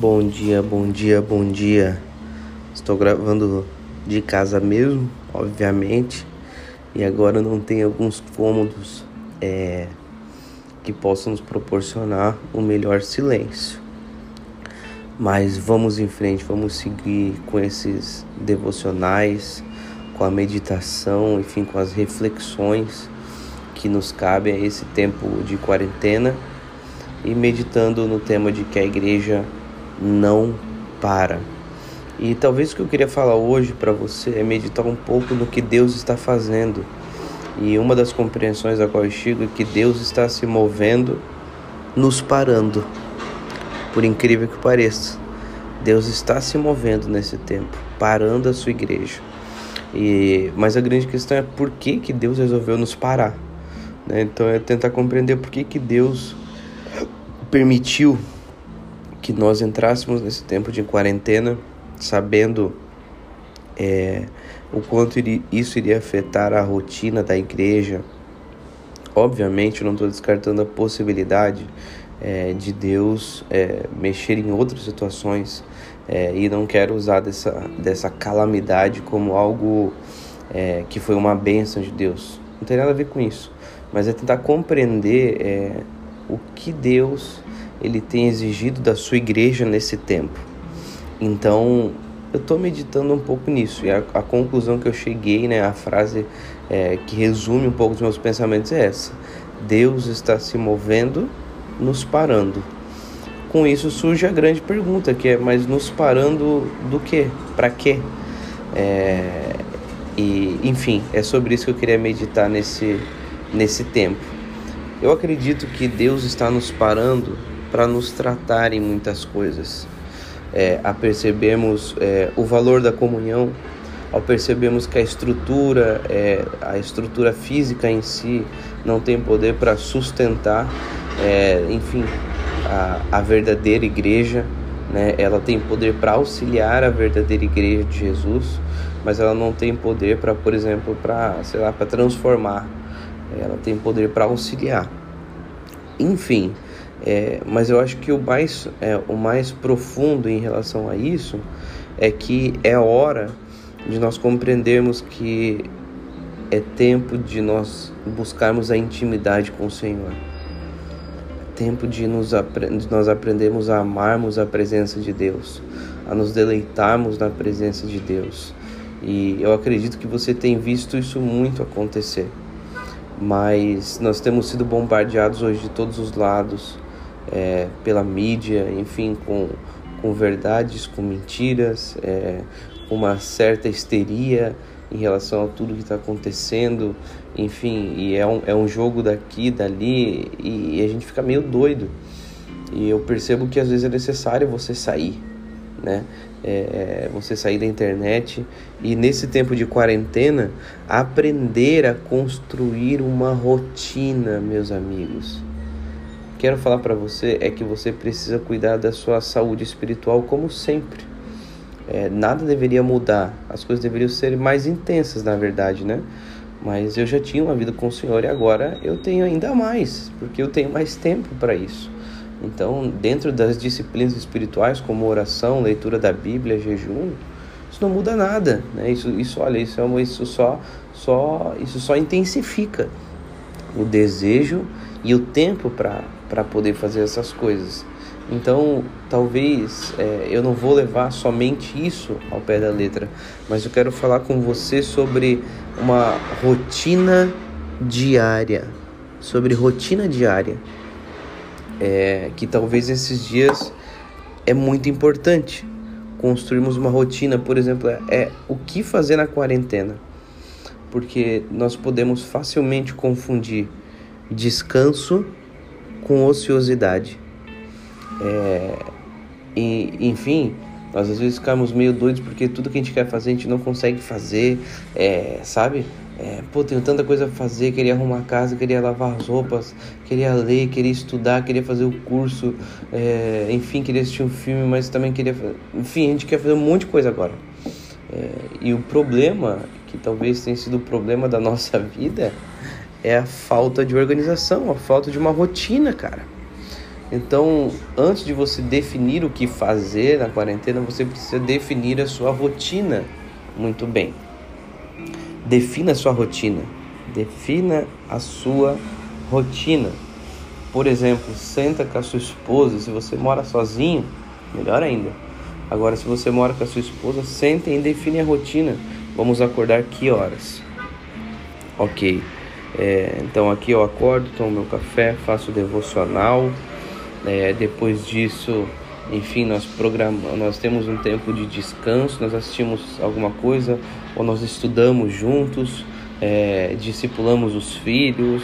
Bom dia, bom dia, bom dia. Estou gravando de casa mesmo, obviamente, e agora não tem alguns cômodos é, que possam nos proporcionar o um melhor silêncio. Mas vamos em frente, vamos seguir com esses devocionais, com a meditação, enfim, com as reflexões que nos cabem a esse tempo de quarentena e meditando no tema de que a igreja não para. E talvez o que eu queria falar hoje para você é meditar um pouco no que Deus está fazendo. E uma das compreensões a qual eu chego é que Deus está se movendo, nos parando. Por incrível que pareça, Deus está se movendo nesse tempo, parando a sua igreja. E mas a grande questão é por que que Deus resolveu nos parar. Né? Então é tentar compreender por que que Deus permitiu que nós entrássemos nesse tempo de quarentena, sabendo é, o quanto isso iria afetar a rotina da igreja. Obviamente, não estou descartando a possibilidade é, de Deus é, mexer em outras situações é, e não quero usar dessa, dessa calamidade como algo é, que foi uma bênção de Deus. Não tem nada a ver com isso, mas é tentar compreender é, o que Deus ele tem exigido da sua igreja nesse tempo. Então, eu estou meditando um pouco nisso e a, a, conclusão que eu cheguei, né, a frase é, que resume um pouco os meus pensamentos é essa: Deus está se movendo, nos parando. Com isso surge a grande pergunta que é: mas nos parando do quê? Para quê? É, e enfim, é sobre isso que eu queria meditar nesse nesse tempo. Eu acredito que Deus está nos parando para nos tratar em muitas coisas. É, a percebermos é, o valor da comunhão, ao percebermos que a estrutura, é, a estrutura física em si não tem poder para sustentar, é, enfim, a, a verdadeira igreja, né? Ela tem poder para auxiliar a verdadeira igreja de Jesus, mas ela não tem poder para, por exemplo, para, sei lá, para transformar. Ela tem poder para auxiliar. Enfim, é, mas eu acho que o mais, é, o mais profundo em relação a isso é que é hora de nós compreendermos que é tempo de nós buscarmos a intimidade com o Senhor. É tempo de, nos, de nós aprendermos a amarmos a presença de Deus, a nos deleitarmos na presença de Deus. E eu acredito que você tem visto isso muito acontecer. Mas nós temos sido bombardeados hoje de todos os lados é, pela mídia, enfim, com, com verdades, com mentiras, é, uma certa histeria em relação a tudo que está acontecendo, enfim, e é um, é um jogo daqui, dali, e, e a gente fica meio doido. E eu percebo que às vezes é necessário você sair, né? É, é você sair da internet e nesse tempo de quarentena aprender a construir uma rotina, meus amigos quero falar para você é que você precisa cuidar da sua saúde espiritual como sempre. É, nada deveria mudar, as coisas deveriam ser mais intensas, na verdade, né? Mas eu já tinha uma vida com o Senhor e agora eu tenho ainda mais, porque eu tenho mais tempo para isso. Então, dentro das disciplinas espirituais, como oração, leitura da Bíblia, jejum, isso não muda nada, né? Isso, isso olha, isso, é uma, isso só, só, isso só intensifica o desejo e o tempo para poder fazer essas coisas. Então, talvez é, eu não vou levar somente isso ao pé da letra, mas eu quero falar com você sobre uma rotina diária. Sobre rotina diária. É, que talvez esses dias é muito importante construirmos uma rotina, por exemplo, é, é o que fazer na quarentena. Porque nós podemos facilmente confundir descanso com ociosidade. É, e, enfim, nós às vezes ficamos meio doidos porque tudo que a gente quer fazer a gente não consegue fazer, é, sabe? É, pô, tenho tanta coisa a fazer, queria arrumar a casa, queria lavar as roupas, queria ler, queria estudar, queria fazer o curso, é, enfim, queria assistir um filme, mas também queria. Enfim, a gente quer fazer um monte de coisa agora. É, e o problema, que talvez tenha sido o problema da nossa vida, é a falta de organização, a falta de uma rotina, cara. Então, antes de você definir o que fazer na quarentena, você precisa definir a sua rotina muito bem. Defina a sua rotina. Defina a sua rotina. Por exemplo, senta com a sua esposa, se você mora sozinho, melhor ainda. Agora, se você mora com a sua esposa, sentem e define a rotina. Vamos acordar que horas? Ok. É, então aqui eu acordo, tomo meu café, faço devocional. É, depois disso, enfim, nós programamos, nós temos um tempo de descanso, nós assistimos alguma coisa ou nós estudamos juntos, é, discipulamos os filhos,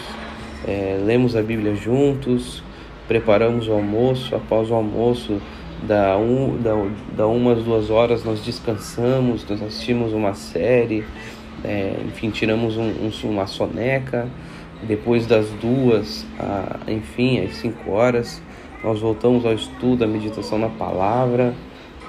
é, lemos a Bíblia juntos, preparamos o almoço. Após o almoço, da, um, da, da umas duas horas, nós descansamos, nós assistimos uma série, é, enfim, tiramos um, um, uma soneca. Depois das duas, a, enfim, às cinco horas, nós voltamos ao estudo, à meditação na palavra.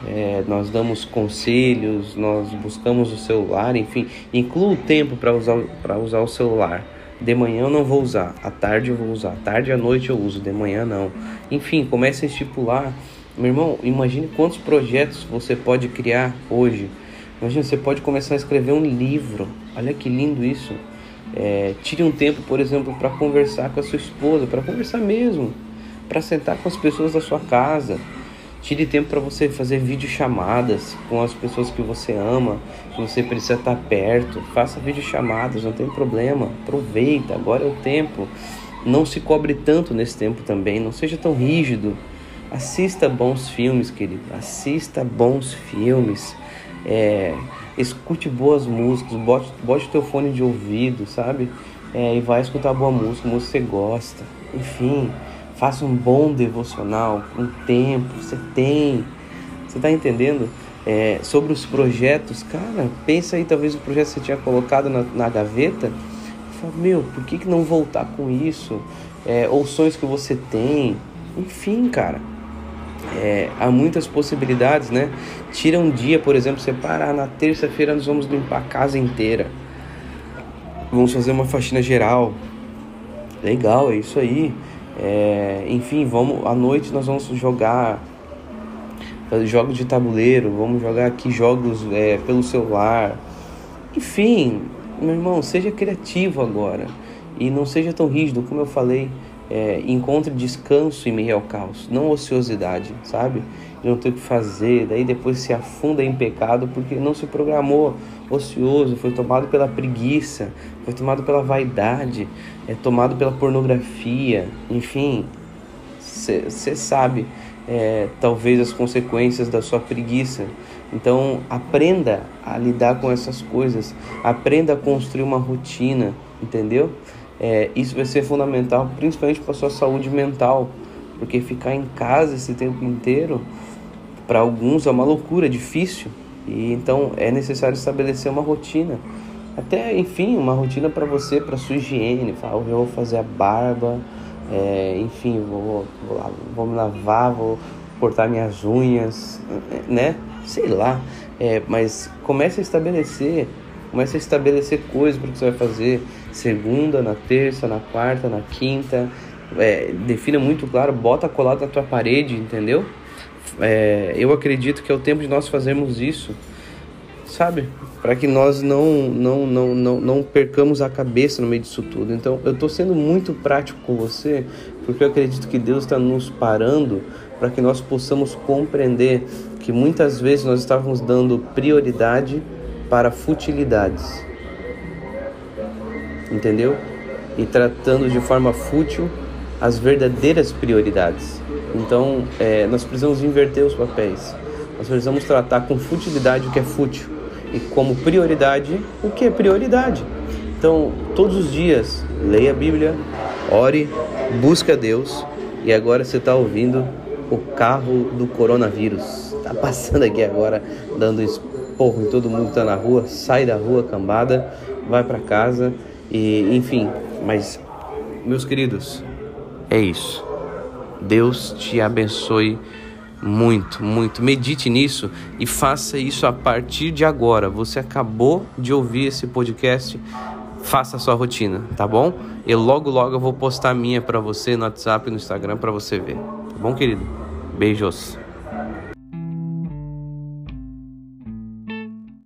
É, nós damos conselhos, nós buscamos o celular, enfim, inclua o tempo para usar, usar o celular. De manhã eu não vou usar, à tarde eu vou usar, à tarde e à noite eu uso, de manhã não. Enfim, comece a estipular. Meu irmão, imagine quantos projetos você pode criar hoje. Imagina, você pode começar a escrever um livro. Olha que lindo isso. É, tire um tempo, por exemplo, para conversar com a sua esposa, para conversar mesmo, para sentar com as pessoas da sua casa Tire tempo para você fazer videochamadas com as pessoas que você ama, que você precisa estar perto. Faça videochamadas, não tem problema. Aproveita, agora é o tempo. Não se cobre tanto nesse tempo também, não seja tão rígido. Assista bons filmes, querido. Assista bons filmes. É, escute boas músicas, bote, bote teu fone de ouvido, sabe? É, e vai escutar boa música, música que você gosta. Enfim, Faça um bom devocional, um tempo, você tem. Você está entendendo? É, sobre os projetos, cara, pensa aí, talvez o projeto que você tinha colocado na, na gaveta. Fala, meu, por que, que não voltar com isso? É, ou sonhos que você tem. Enfim, cara. É, há muitas possibilidades, né? Tira um dia, por exemplo, você parar na terça-feira, nós vamos limpar a casa inteira. Vamos fazer uma faxina geral. Legal, é isso aí. É, enfim, vamos à noite nós vamos jogar jogos de tabuleiro, vamos jogar aqui jogos é, pelo celular. Enfim, meu irmão, seja criativo agora e não seja tão rígido, como eu falei. É, encontre descanso em meio ao caos, não ociosidade, sabe? De não ter o que fazer, daí depois se afunda em pecado porque não se programou ocioso, foi tomado pela preguiça, foi tomado pela vaidade, é tomado pela pornografia, enfim, você sabe é, talvez as consequências da sua preguiça. Então aprenda a lidar com essas coisas, aprenda a construir uma rotina, entendeu? É, isso vai ser fundamental, principalmente para sua saúde mental, porque ficar em casa esse tempo inteiro, para alguns é uma loucura, é difícil, e então é necessário estabelecer uma rotina. Até, enfim, uma rotina para você, para sua higiene. Falar, eu vou fazer a barba, é, enfim, vou, vou, vou, me lavar, vou cortar minhas unhas, né? Sei lá. É, mas comece a estabelecer, comece a estabelecer coisas para que você vai fazer segunda, na terça, na quarta, na quinta. É, defina muito claro, bota colado na tua parede, entendeu? É, eu acredito que é o tempo de nós fazermos isso, sabe? Para que nós não, não, não, não, não percamos a cabeça no meio disso tudo. Então, eu estou sendo muito prático com você, porque eu acredito que Deus está nos parando para que nós possamos compreender que muitas vezes nós estávamos dando prioridade para futilidades, entendeu? E tratando de forma fútil as verdadeiras prioridades. Então, é, nós precisamos inverter os papéis. Nós precisamos tratar com futilidade o que é fútil e como prioridade o que é prioridade. Então, todos os dias, leia a Bíblia, ore, busque a Deus e agora você está ouvindo o carro do coronavírus. Está passando aqui agora, dando esporro em todo mundo que está na rua. Sai da rua, cambada, vai para casa e enfim. Mas, meus queridos, é isso. Deus te abençoe muito, muito. Medite nisso e faça isso a partir de agora. Você acabou de ouvir esse podcast, faça a sua rotina, tá bom? E logo logo eu vou postar a minha para você no WhatsApp e no Instagram para você ver. bom, querido? Beijos.